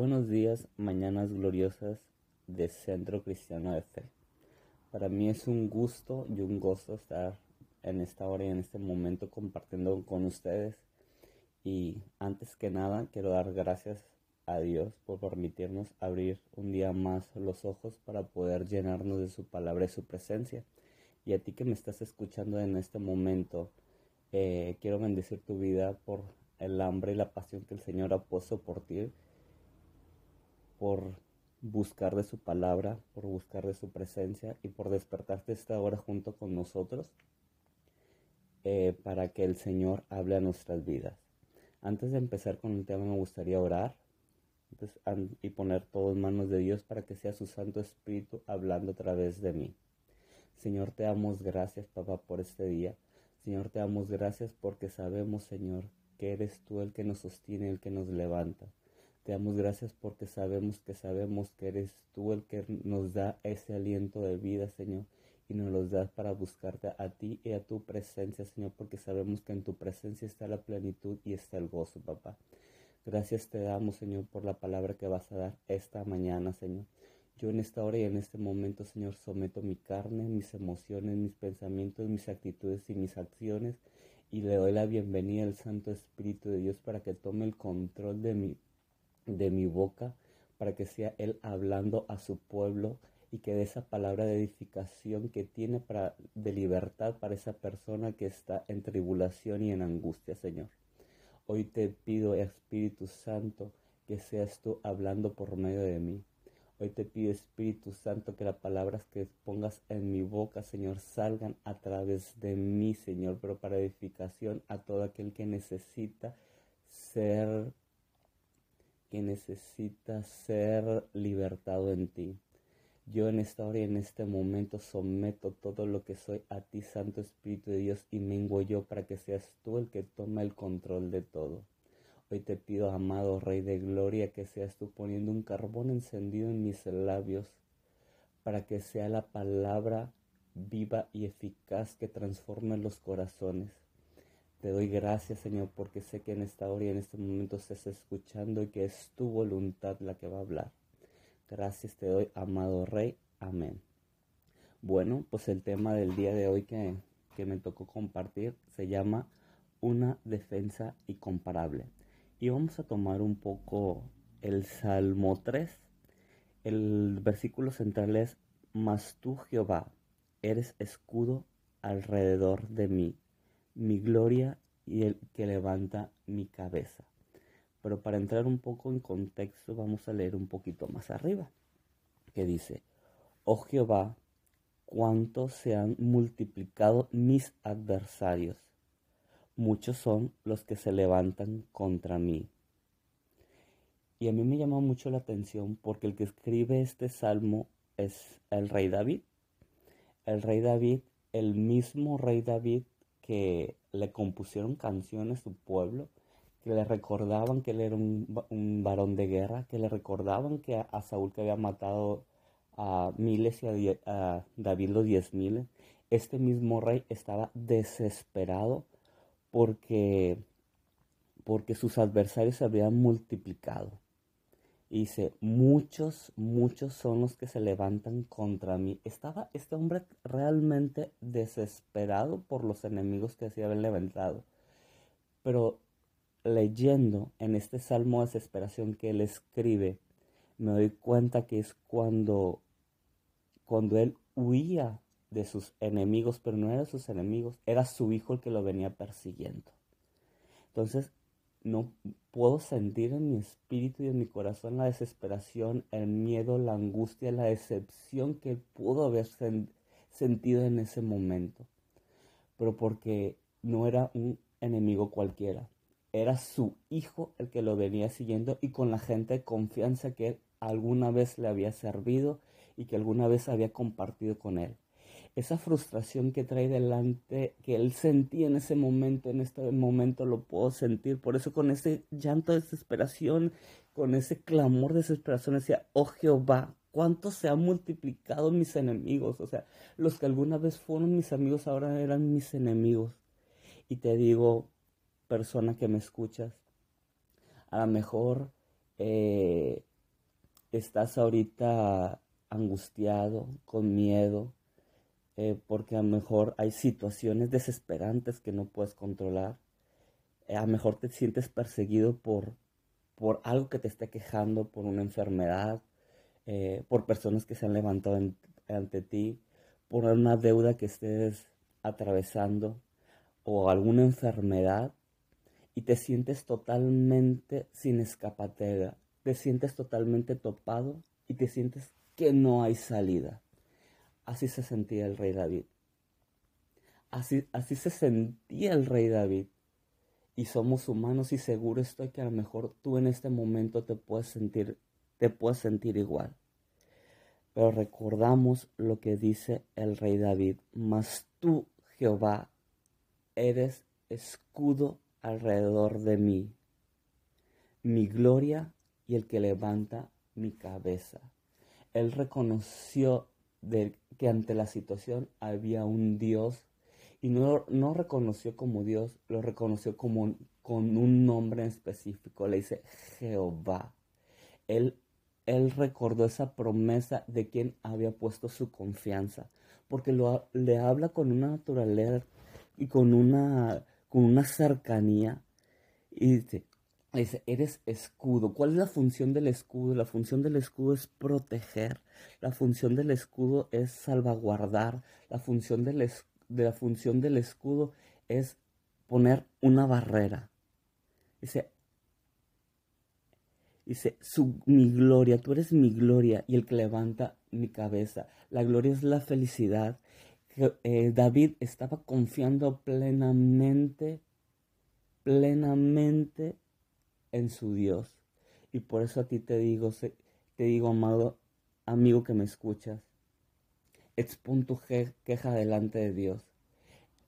Buenos días, mañanas gloriosas de Centro Cristiano de Fe. Para mí es un gusto y un gozo estar en esta hora y en este momento compartiendo con ustedes. Y antes que nada, quiero dar gracias a Dios por permitirnos abrir un día más los ojos para poder llenarnos de su palabra y su presencia. Y a ti que me estás escuchando en este momento, eh, quiero bendecir tu vida por el hambre y la pasión que el Señor ha puesto por ti por buscar de su palabra, por buscar de su presencia y por despertarte esta hora junto con nosotros eh, para que el Señor hable a nuestras vidas. Antes de empezar con el tema me gustaría orar y poner todo en manos de Dios para que sea su Santo Espíritu hablando a través de mí. Señor, te damos gracias, papá, por este día. Señor, te damos gracias porque sabemos, Señor, que eres tú el que nos sostiene, el que nos levanta. Te damos gracias porque sabemos que sabemos que eres tú el que nos da ese aliento de vida, Señor, y nos los das para buscarte a ti y a tu presencia, Señor, porque sabemos que en tu presencia está la plenitud y está el gozo, papá. Gracias te damos, Señor, por la palabra que vas a dar esta mañana, Señor. Yo en esta hora y en este momento, Señor, someto mi carne, mis emociones, mis pensamientos, mis actitudes y mis acciones y le doy la bienvenida al Santo Espíritu de Dios para que tome el control de mi de mi boca para que sea Él hablando a su pueblo y que de esa palabra de edificación que tiene para, de libertad para esa persona que está en tribulación y en angustia, Señor. Hoy te pido, Espíritu Santo, que seas tú hablando por medio de mí. Hoy te pido, Espíritu Santo, que las palabras que pongas en mi boca, Señor, salgan a través de mí, Señor, pero para edificación a todo aquel que necesita ser que necesita ser libertado en ti. Yo en esta hora y en este momento someto todo lo que soy a ti, Santo Espíritu de Dios, y mengo yo para que seas tú el que toma el control de todo. Hoy te pido, amado Rey de Gloria, que seas tú poniendo un carbón encendido en mis labios, para que sea la palabra viva y eficaz que transforme los corazones te doy gracias, Señor, porque sé que en esta hora y en este momento estás escuchando y que es tu voluntad la que va a hablar. Gracias te doy, amado Rey. Amén. Bueno, pues el tema del día de hoy que, que me tocó compartir se llama Una defensa incomparable. Y vamos a tomar un poco el Salmo 3. El versículo central es, Mas tú, Jehová, eres escudo alrededor de mí mi gloria y el que levanta mi cabeza. Pero para entrar un poco en contexto vamos a leer un poquito más arriba, que dice, oh Jehová, cuánto se han multiplicado mis adversarios. Muchos son los que se levantan contra mí. Y a mí me llama mucho la atención porque el que escribe este salmo es el rey David. El rey David, el mismo rey David que le compusieron canciones a su pueblo, que le recordaban que él era un, varón de guerra, que le recordaban que a, Saúl que había matado a miles y a, David los diez miles. Este mismo rey estaba desesperado porque, porque sus adversarios se habían multiplicado. Dice, muchos, muchos son los que se levantan contra mí. Estaba este hombre realmente desesperado por los enemigos que se habían levantado. Pero leyendo en este salmo de desesperación que él escribe, me doy cuenta que es cuando, cuando él huía de sus enemigos, pero no era sus enemigos, era su hijo el que lo venía persiguiendo. Entonces, no puedo sentir en mi espíritu y en mi corazón la desesperación, el miedo, la angustia, la decepción que pudo haber sentido en ese momento. Pero porque no era un enemigo cualquiera, era su hijo el que lo venía siguiendo y con la gente de confianza que alguna vez le había servido y que alguna vez había compartido con él esa frustración que trae delante, que él sentía en ese momento, en este momento lo puedo sentir. Por eso con ese llanto de desesperación, con ese clamor de desesperación, decía, oh Jehová, cuánto se han multiplicado mis enemigos. O sea, los que alguna vez fueron mis amigos ahora eran mis enemigos. Y te digo, persona que me escuchas, a lo mejor eh, estás ahorita angustiado, con miedo, eh, porque a lo mejor hay situaciones desesperantes que no puedes controlar. Eh, a lo mejor te sientes perseguido por, por algo que te esté quejando, por una enfermedad, eh, por personas que se han levantado ante ti, por una deuda que estés atravesando o alguna enfermedad y te sientes totalmente sin escapatera, te sientes totalmente topado y te sientes que no hay salida. Así se sentía el rey David. Así, así se sentía el rey David. Y somos humanos y seguro estoy que a lo mejor tú en este momento te puedes sentir, te puedes sentir igual. Pero recordamos lo que dice el rey David. Mas tú, Jehová, eres escudo alrededor de mí, mi gloria y el que levanta mi cabeza él reconoció de, que ante la situación había un Dios y no, no reconoció como Dios, lo reconoció como con un nombre específico, le dice Jehová. Él, él recordó esa promesa de quien había puesto su confianza, porque lo, le habla con una naturaleza y con una, con una cercanía y dice, Dice, eres escudo. ¿Cuál es la función del escudo? La función del escudo es proteger. La función del escudo es salvaguardar. La función del, de la función del escudo es poner una barrera. Dice, dice su, mi gloria, tú eres mi gloria y el que levanta mi cabeza. La gloria es la felicidad. Eh, David estaba confiando plenamente, plenamente en su Dios. Y por eso a ti te digo, te digo, amado amigo que me escuchas, expon tu queja delante de Dios.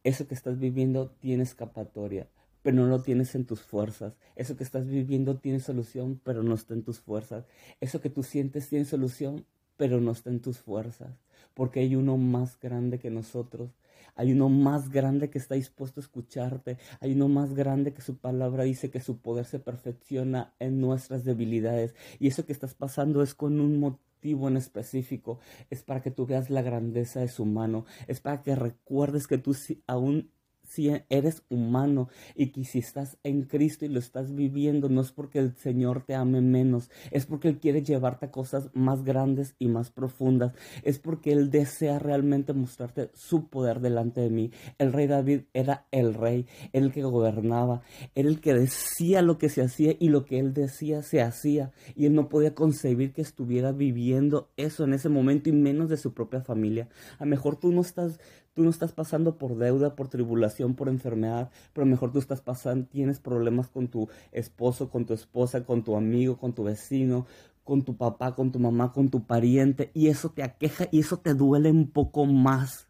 Eso que estás viviendo tiene escapatoria, pero no lo tienes en tus fuerzas. Eso que estás viviendo tiene solución, pero no está en tus fuerzas. Eso que tú sientes tiene solución, pero no está en tus fuerzas. Porque hay uno más grande que nosotros hay uno más grande que está dispuesto a escucharte. Hay uno más grande que su palabra dice que su poder se perfecciona en nuestras debilidades. Y eso que estás pasando es con un motivo en específico. Es para que tú veas la grandeza de su mano. Es para que recuerdes que tú aún si eres humano y que si estás en Cristo y lo estás viviendo, no es porque el Señor te ame menos, es porque Él quiere llevarte a cosas más grandes y más profundas, es porque Él desea realmente mostrarte su poder delante de mí. El rey David era el rey, el que gobernaba, era el que decía lo que se hacía y lo que Él decía se hacía y Él no podía concebir que estuviera viviendo eso en ese momento y menos de su propia familia. A lo mejor tú no estás Tú no estás pasando por deuda, por tribulación, por enfermedad, pero mejor tú estás pasando, tienes problemas con tu esposo, con tu esposa, con tu amigo, con tu vecino, con tu papá, con tu mamá, con tu pariente, y eso te aqueja y eso te duele un poco más.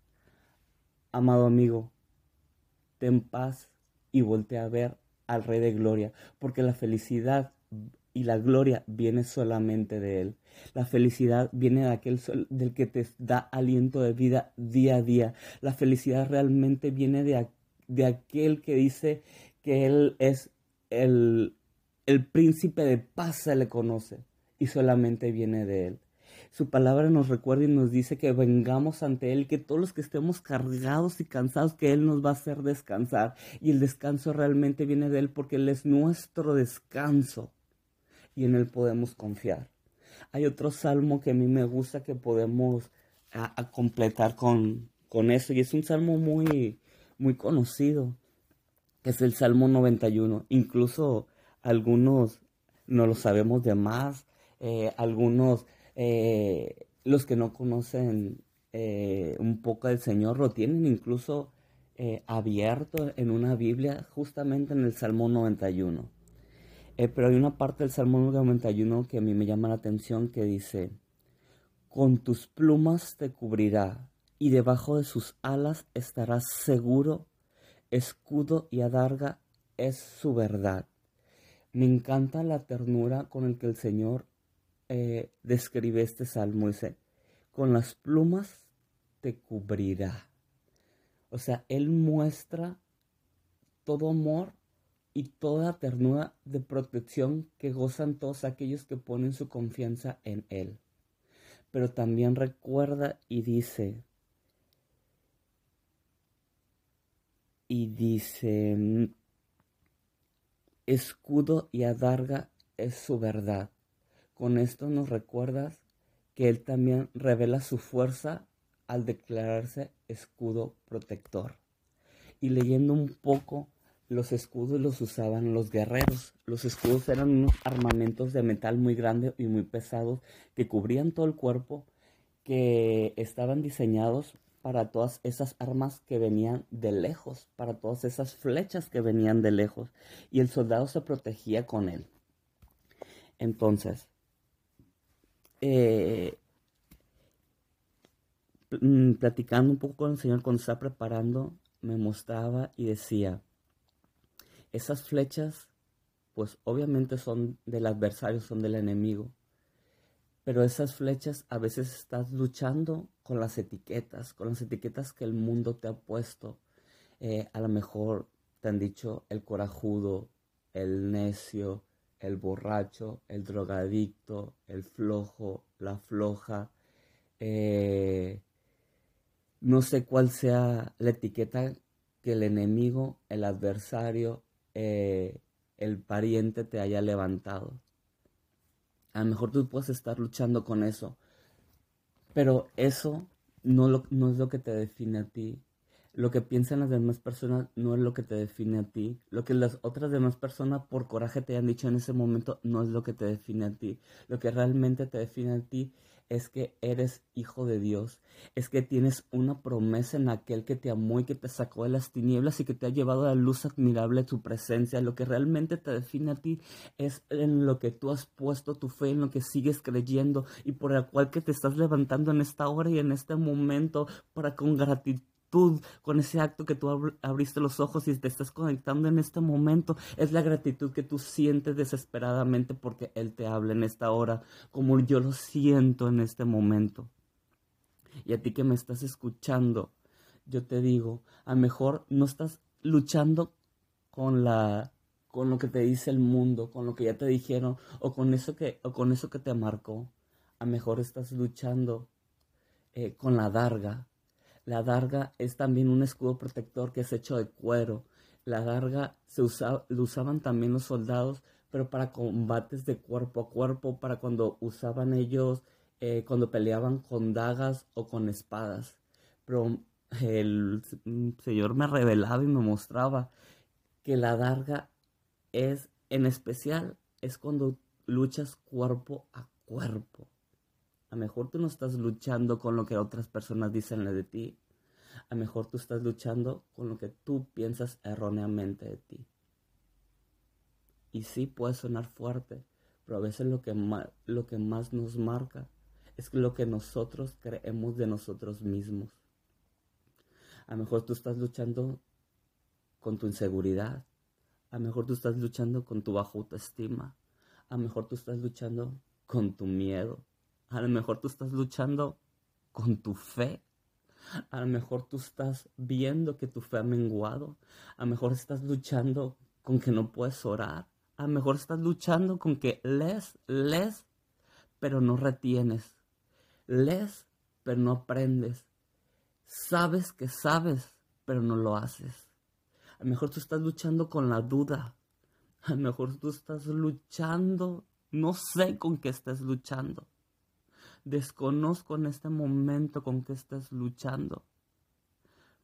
Amado amigo, ten paz y voltea a ver al Rey de Gloria, porque la felicidad y la gloria viene solamente de Él. La felicidad viene de aquel sol, del que te da aliento de vida día a día. La felicidad realmente viene de, de aquel que dice que Él es el, el príncipe de paz, se le conoce, y solamente viene de Él. Su palabra nos recuerda y nos dice que vengamos ante Él, que todos los que estemos cargados y cansados, que Él nos va a hacer descansar. Y el descanso realmente viene de Él porque Él es nuestro descanso y en Él podemos confiar. Hay otro salmo que a mí me gusta que podemos a, completar con, con eso y es un salmo muy, muy conocido, que es el Salmo 91. Incluso algunos no lo sabemos de más, eh, algunos, eh, los que no conocen eh, un poco del Señor, lo tienen incluso abierto en una Biblia, justamente en el Salmo 91. Eh, pero hay una parte del Salmo 91 que a mí me llama la atención que dice, con tus plumas te cubrirá y debajo de sus alas estarás seguro, escudo y adarga es su verdad. Me encanta la ternura con el que el Señor eh, describe este salmo. Dice, con las plumas te cubrirá. O sea, Él muestra todo amor y toda ternura de protección que gozan todos aquellos que ponen su confianza en Él. Pero también recuerda y dice, y dice, escudo y adarga es su verdad. Con esto nos recuerdas que Él también revela su fuerza al declararse escudo protector. Y leyendo un poco los escudos los usaban los guerreros. Los escudos eran unos armamentos de metal muy grandes y muy pesados que cubrían todo el cuerpo, que estaban diseñados para todas esas armas que venían de lejos, para todas esas flechas que venían de lejos, y el soldado se protegía con él. Entonces, eh, mm, platicando un poco con el Señor cuando estaba preparando, me mostraba y decía, esas flechas, pues obviamente son del adversario, son del enemigo. Pero esas flechas a veces estás luchando con las etiquetas, con las etiquetas que el mundo te ha puesto. Eh, a lo mejor te han dicho el corajudo, el necio, el borracho, el drogadicto, el flojo, la floja. Eh, no sé cuál sea la etiqueta que el enemigo, el adversario, eh, el pariente te haya levantado. A lo mejor tú puedes estar luchando con eso, pero eso no, es lo que te define a ti. Lo que piensan las demás personas no es lo que te define a ti. Lo que las otras demás personas por coraje te han dicho en ese momento no es lo que te define a ti. Lo que realmente te define a ti es que eres hijo de Dios, es que tienes una promesa en aquel que te amó y que te sacó de las tinieblas y que te ha llevado a la luz admirable de tu presencia. Lo que realmente te define a ti es en lo que tú has puesto tu fe, en lo que sigues creyendo y por el cual que te estás levantando en esta hora y en este momento para con gratitud con ese acto que tú abriste los ojos y te estás conectando en este momento, es la gratitud que tú sientes desesperadamente porque Él te habla en esta hora, como yo lo siento en este momento. Y a ti que me estás escuchando, yo te digo, a mejor no estás luchando con la con lo que te dice el mundo, con lo que ya te dijeron o con eso que o con eso que te marcó. A mejor estás luchando eh, con la darga, la darga es también un escudo protector que es hecho de cuero. La darga se usaba, lo usaban también los soldados, pero para combates de cuerpo a cuerpo, para cuando usaban ellos, eh, cuando peleaban con dagas o con espadas. Pero el Señor me revelaba y me mostraba que la darga es, en especial, es cuando luchas cuerpo a cuerpo. A mejor tú no estás luchando con lo que otras personas dicen de ti. A mejor tú estás luchando con lo que tú piensas erróneamente de ti. Y sí puede sonar fuerte, pero a veces lo que, más, lo que más nos marca es lo que nosotros creemos de nosotros mismos. A lo mejor tú estás luchando con tu inseguridad. A mejor tú estás luchando con tu baja autoestima. A mejor tú estás luchando con tu miedo. A lo mejor tú estás luchando con tu fe. A lo mejor tú estás viendo que tu fe ha menguado. A lo mejor estás luchando con que no puedes orar. A lo mejor estás luchando con que lees, lees, pero no retienes. Lees, pero no aprendes. Sabes que sabes, pero no lo haces. A lo mejor tú estás luchando con la duda. A lo mejor tú estás luchando, no sé con qué estás luchando. Desconozco en este momento con qué estás luchando.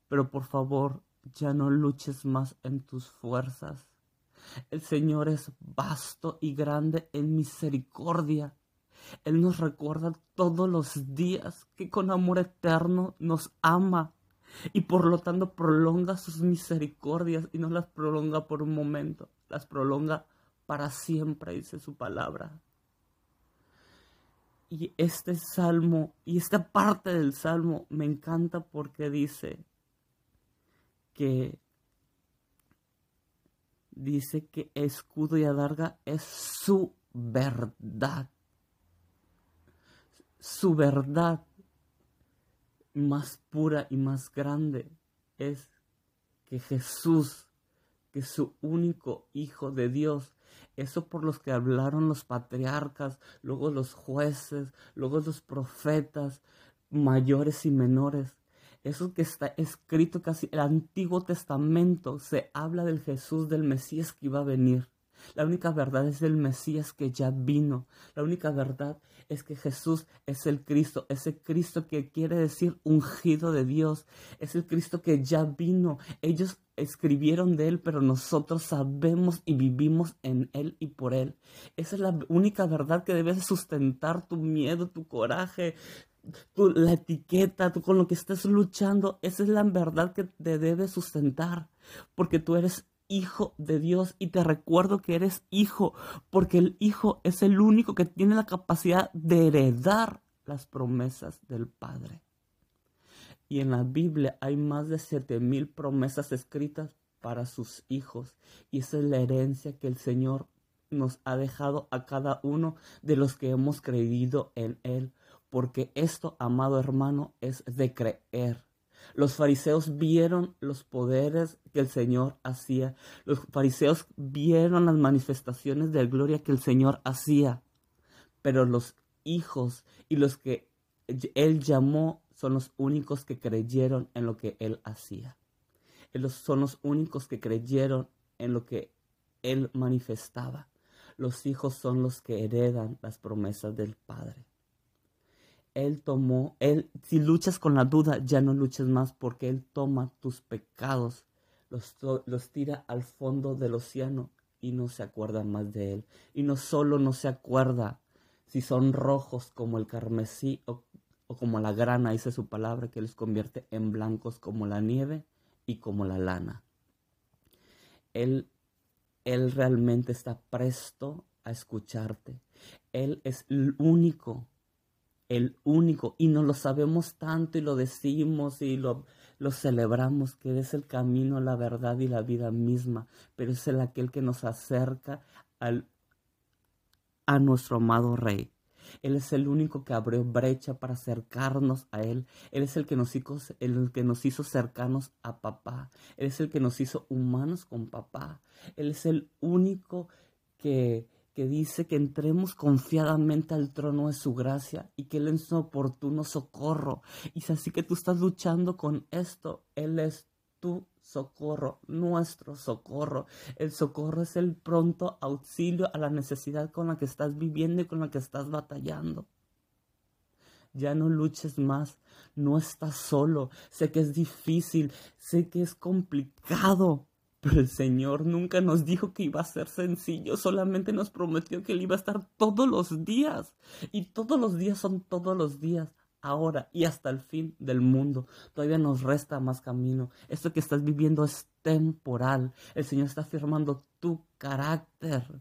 Pero por favor, ya no luches más en tus fuerzas. El Señor es vasto y grande en misericordia. Él nos recuerda todos los días que con amor eterno nos ama y por lo tanto prolonga sus misericordias y no las prolonga por un momento, las prolonga para siempre, dice su palabra. Y este salmo y esta parte del salmo me encanta porque dice que dice que escudo y adarga es su verdad. Su verdad más pura y más grande es que Jesús que su único Hijo de Dios. Eso por los que hablaron los patriarcas, luego los jueces, luego los profetas, mayores y menores. Eso que está escrito casi el Antiguo Testamento se habla del Jesús del Mesías que iba a venir. La única verdad es el Mesías que ya vino. La única verdad es que Jesús es el Cristo, ese Cristo que quiere decir ungido de Dios, es el Cristo que ya vino. Ellos escribieron de Él, pero nosotros sabemos y vivimos en Él y por Él. Esa es la única verdad que debes sustentar tu miedo, tu coraje, tu, la etiqueta, tú con lo que estás luchando. Esa es la verdad que te debe sustentar, porque tú eres hijo de Dios y te recuerdo que eres hijo, porque el hijo es el único que tiene la capacidad de heredar las promesas del Padre. Y en la Biblia hay más de siete mil promesas escritas para sus hijos. Y esa es la herencia que el Señor nos ha dejado a cada uno de los que hemos creído en Él. Porque esto, amado hermano, es de creer. Los fariseos vieron los poderes que el Señor hacía. Los fariseos vieron las manifestaciones de gloria que el Señor hacía. Pero los hijos y los que Él llamó son los únicos que creyeron en lo que Él hacía. Ellos son los únicos que creyeron en lo que Él manifestaba. Los hijos son los que heredan las promesas del Padre. Él tomó, Él, si luchas con la duda, ya no luches más porque Él toma tus pecados, los, los tira al fondo del océano y no se acuerda más de Él. Y no solo no se acuerda si son rojos como el carmesí o, o como la grana, dice su palabra, que los convierte en blancos como la nieve y como la lana. Él, él realmente está presto a escucharte. Él es el único el único, y no lo sabemos tanto y lo decimos y lo, lo celebramos, que es el camino, la verdad y la vida misma, pero es el aquel que nos acerca al, a nuestro amado Rey. Él es el único que abrió brecha para acercarnos a Él. Él es el que nos hizo, el que nos hizo cercanos a papá. Él es el que nos hizo humanos con papá. Él es el único que, que dice que entremos confiadamente al trono de su gracia y que Él es un oportuno socorro. Y si así que tú estás luchando con esto, Él es tu socorro, nuestro socorro. El socorro es el pronto auxilio a la necesidad con la que estás viviendo y con la que estás batallando. Ya no luches más, no estás solo. Sé que es difícil, sé que es complicado, pero el Señor nunca nos dijo que iba a ser sencillo, solamente nos prometió que Él iba a estar todos los días. Y todos los días son todos los días, ahora y hasta el fin del mundo. Todavía nos resta más camino. Esto que estás viviendo es temporal. El Señor está afirmando tu carácter.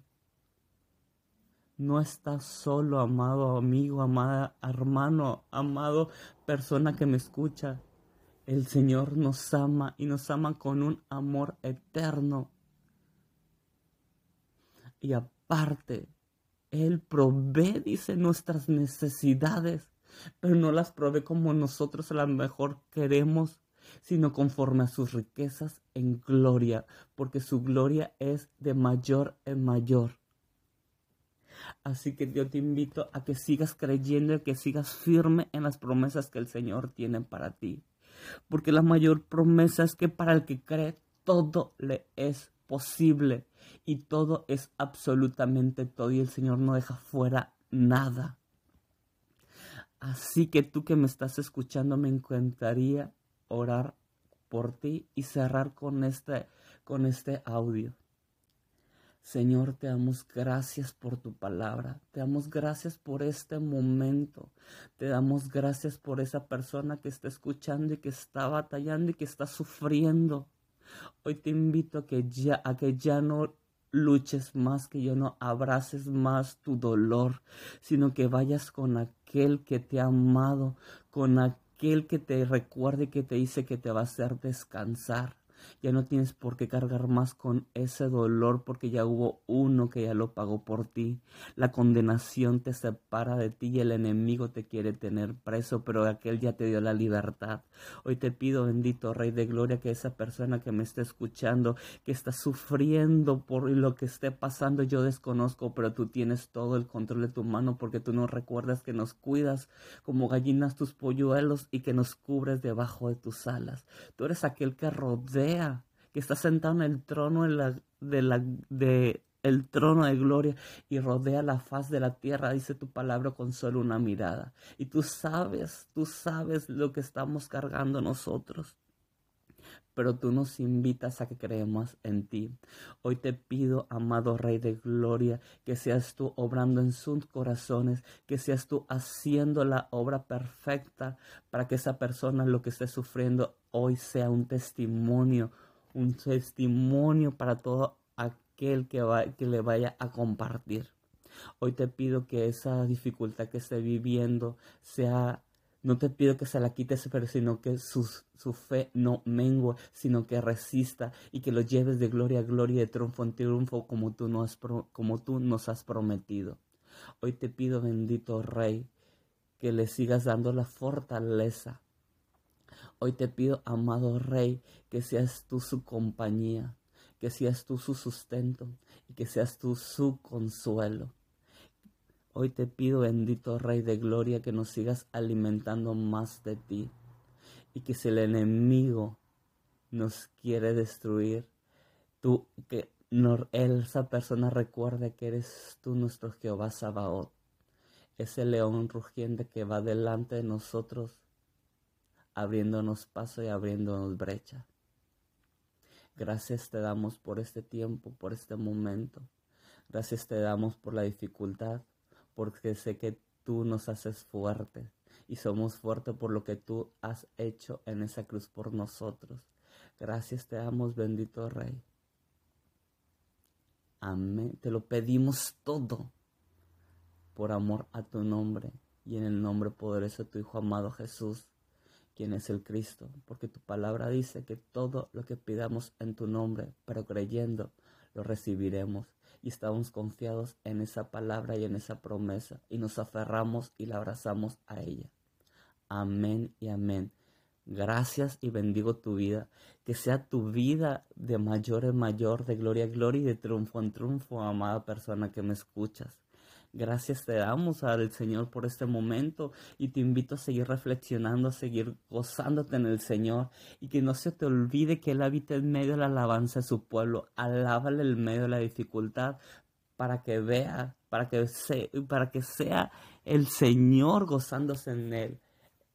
No estás solo, amado amigo, amada hermano, amado persona que me escucha. El Señor nos ama y nos ama con un amor eterno. Y aparte, Él provee, dice, nuestras necesidades, pero no las provee como nosotros a lo mejor queremos, sino conforme a sus riquezas en gloria, porque su gloria es de mayor en mayor. Así que yo te invito a que sigas creyendo y que sigas firme en las promesas que el Señor tiene para ti porque la mayor promesa es que para el que cree todo le es posible y todo es absolutamente todo y el Señor no deja fuera nada. Así que tú que me estás escuchando me encantaría orar por ti y cerrar con este, con este audio. Señor, te damos gracias por tu palabra, te damos gracias por este momento, te damos gracias por esa persona que está escuchando y que está batallando y que está sufriendo. Hoy te invito a que ya, a que ya no luches más, que ya no abraces más tu dolor, sino que vayas con aquel que te ha amado, con aquel que te recuerde que te dice que te va a hacer descansar Ya no tienes por qué cargar más con ese dolor porque ya hubo uno que ya lo pagó por ti. La condenación te separa de ti y el enemigo te quiere tener preso, pero aquel ya te dio la libertad. Hoy te pido, bendito Rey de Gloria, que esa persona que me está escuchando, que está sufriendo por lo que esté pasando, yo desconozco, pero tú tienes todo el control de tu mano porque tú nos recuerdas que nos cuidas como gallinas tus polluelos y que nos cubres debajo de tus alas. Tú eres aquel que rodea, que está sentado en el trono de la, de la, de el trono de gloria y rodea la faz de la tierra, dice tu palabra con solo una mirada. Y tú sabes, tú sabes lo que estamos cargando nosotros pero tú nos invitas a que creemos en ti. Hoy te pido, amado Rey de Gloria, que seas tú obrando en sus corazones, que seas tú haciendo la obra perfecta para que esa persona lo que esté sufriendo hoy sea un testimonio, un testimonio para todo aquel que, va, que le vaya a compartir. Hoy te pido que esa dificultad que esté viviendo sea no te pido que se la quites, pero sino que su, su fe no mengue, sino que resista y que lo lleves de gloria a gloria de triunfo en triunfo como tú, como tú nos has prometido. Hoy te pido, bendito Rey, que le sigas dando la fortaleza. Hoy te pido, amado Rey, que seas tú su compañía, que seas tú su sustento y que seas tú su consuelo. Hoy te pido, bendito Rey de Gloria, que nos sigas alimentando más de ti y que si el enemigo nos quiere destruir, tú, que esa persona recuerde que eres tú nuestro Jehová Sabaoth, ese león rugiente que va delante de nosotros, abriéndonos paso y abriéndonos brecha. Gracias te damos por este tiempo, por este momento. Gracias te damos por la dificultad porque sé que tú nos haces fuerte y somos fuertes por lo que tú has hecho en esa cruz por nosotros. Gracias te damos, bendito Rey. Amén. Te lo pedimos todo por amor a tu nombre y en el nombre poderoso de tu Hijo amado Jesús, quien es el Cristo, porque tu palabra dice que todo lo que pidamos en tu nombre, pero creyendo, lo recibiremos y estamos confiados en esa palabra y en esa promesa y nos aferramos y la abrazamos a ella. Amén y amén. Gracias y bendigo tu vida. Que sea tu vida de mayor en mayor, de gloria en gloria y de triunfo en triunfo, amada persona que me escuchas. Gracias te damos al Señor por este momento y te invito a seguir reflexionando, a seguir gozándote en el Señor y que no se te olvide que Él habita en medio de la alabanza de su pueblo. Alábale en medio de la dificultad para que vea, para que, para que sea el Señor gozándose en Él.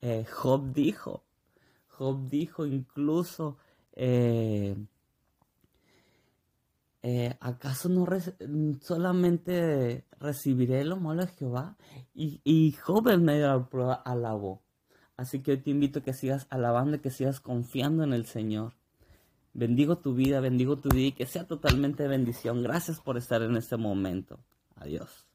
Eh, Job dijo, Job dijo incluso, eh, eh, ¿acaso no solamente recibiré lo malo de Jehová? Y, y Job en medio la prueba alabó. Así que te invito a que sigas alabando, que sigas confiando en el Señor. Bendigo tu vida, bendigo tu vida y que sea totalmente bendición. Gracias por estar en este momento. Adiós.